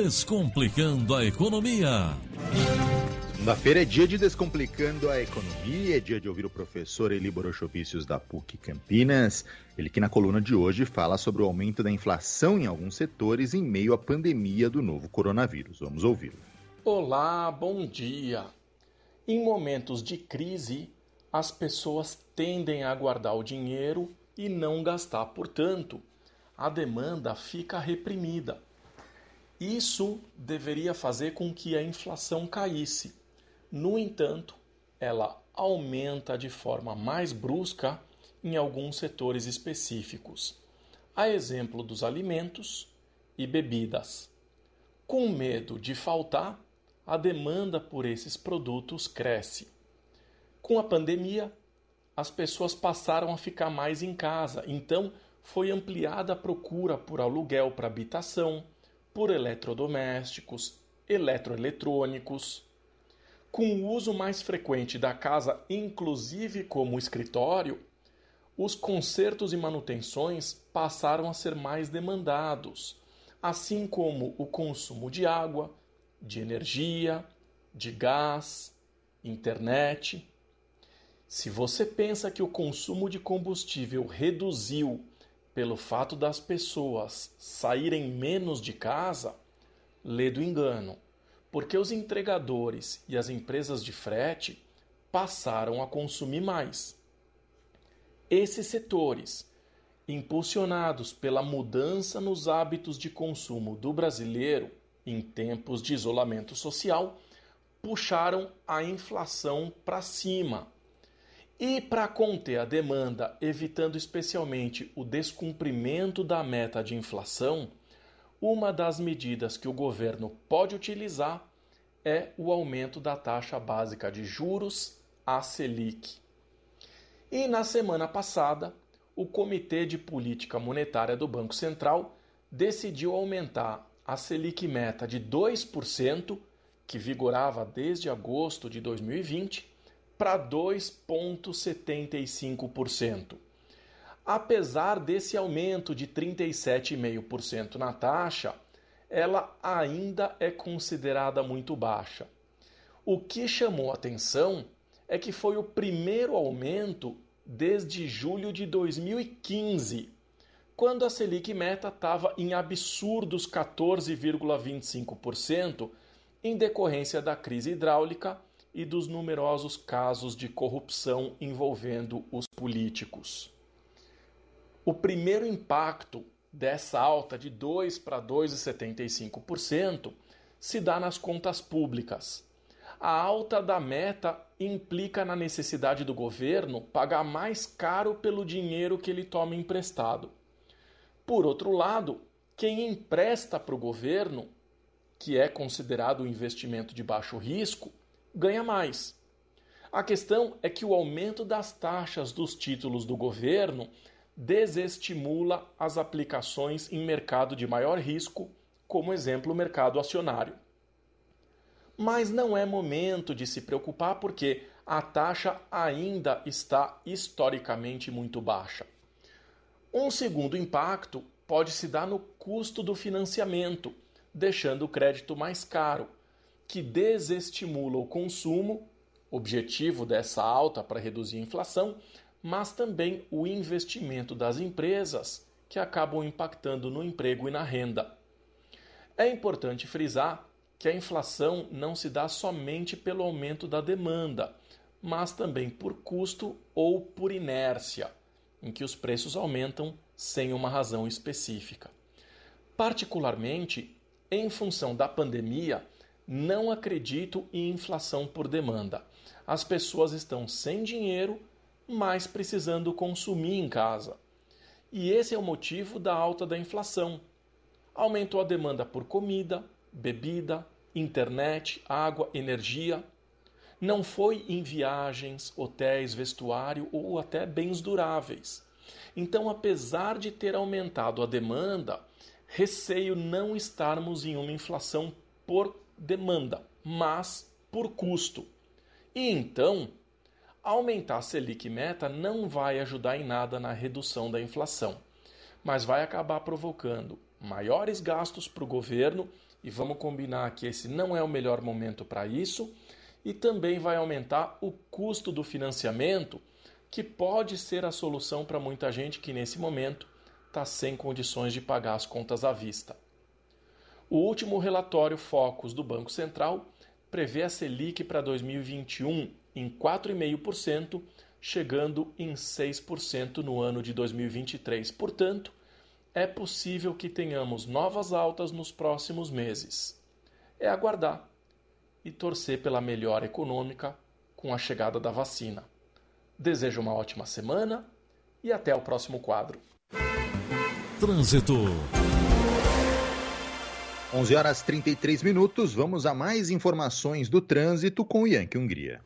Descomplicando a Economia. Segunda-feira é dia de Descomplicando a Economia, é dia de ouvir o professor Eli Borochovicius da PUC Campinas. Ele que na coluna de hoje fala sobre o aumento da inflação em alguns setores em meio à pandemia do novo coronavírus. Vamos ouvi-lo. Olá, bom dia. Em momentos de crise, as pessoas tendem a guardar o dinheiro e não gastar, portanto, a demanda fica reprimida. Isso deveria fazer com que a inflação caísse. No entanto, ela aumenta de forma mais brusca em alguns setores específicos, a exemplo dos alimentos e bebidas. Com medo de faltar, a demanda por esses produtos cresce. Com a pandemia, as pessoas passaram a ficar mais em casa, então foi ampliada a procura por aluguel para habitação, por eletrodomésticos, eletroeletrônicos. Com o uso mais frequente da casa, inclusive como escritório, os consertos e manutenções passaram a ser mais demandados, assim como o consumo de água, de energia, de gás, internet. Se você pensa que o consumo de combustível reduziu pelo fato das pessoas saírem menos de casa, lê do engano, porque os entregadores e as empresas de frete passaram a consumir mais. Esses setores, impulsionados pela mudança nos hábitos de consumo do brasileiro em tempos de isolamento social, puxaram a inflação para cima e para conter a demanda, evitando especialmente o descumprimento da meta de inflação, uma das medidas que o governo pode utilizar é o aumento da taxa básica de juros, a Selic. E na semana passada, o Comitê de Política Monetária do Banco Central decidiu aumentar a Selic meta de 2%, que vigorava desde agosto de 2020, para 2,75%. Apesar desse aumento de 37,5% na taxa, ela ainda é considerada muito baixa. O que chamou atenção é que foi o primeiro aumento desde julho de 2015, quando a Selic meta estava em absurdos 14,25% em decorrência da crise hidráulica e dos numerosos casos de corrupção envolvendo os políticos. O primeiro impacto dessa alta de 2 para 2,75% se dá nas contas públicas. A alta da meta implica na necessidade do governo pagar mais caro pelo dinheiro que ele toma emprestado. Por outro lado, quem empresta para o governo, que é considerado um investimento de baixo risco, ganha mais. A questão é que o aumento das taxas dos títulos do governo desestimula as aplicações em mercado de maior risco, como exemplo o mercado acionário. Mas não é momento de se preocupar porque a taxa ainda está historicamente muito baixa. Um segundo impacto pode se dar no custo do financiamento, deixando o crédito mais caro, que desestimula o consumo, objetivo dessa alta para reduzir a inflação, mas também o investimento das empresas, que acabam impactando no emprego e na renda. É importante frisar que a inflação não se dá somente pelo aumento da demanda, mas também por custo ou por inércia, em que os preços aumentam sem uma razão específica. Particularmente, em função da pandemia, não acredito em inflação por demanda. As pessoas estão sem dinheiro, mas precisando consumir em casa. E esse é o motivo da alta da inflação. Aumentou a demanda por comida, bebida, internet, água, energia. Não foi em viagens, hotéis, vestuário ou até bens duráveis. Então, apesar de ter aumentado a demanda, receio não estarmos em uma inflação por demanda, mas por custo. E então, aumentar a Selic meta não vai ajudar em nada na redução da inflação, mas vai acabar provocando maiores gastos para o governo, e vamos combinar que esse não é o melhor momento para isso, e também vai aumentar o custo do financiamento, que pode ser a solução para muita gente que nesse momento está sem condições de pagar as contas à vista. O último relatório Focus do Banco Central prevê a Selic para 2021 em 4,5%, chegando em 6% no ano de 2023. Portanto, é possível que tenhamos novas altas nos próximos meses. É aguardar e torcer pela melhora econômica com a chegada da vacina. Desejo uma ótima semana e até o próximo quadro. Trânsito. 11 horas 33 minutos. Vamos a mais informações do trânsito com o Yankee Hungria.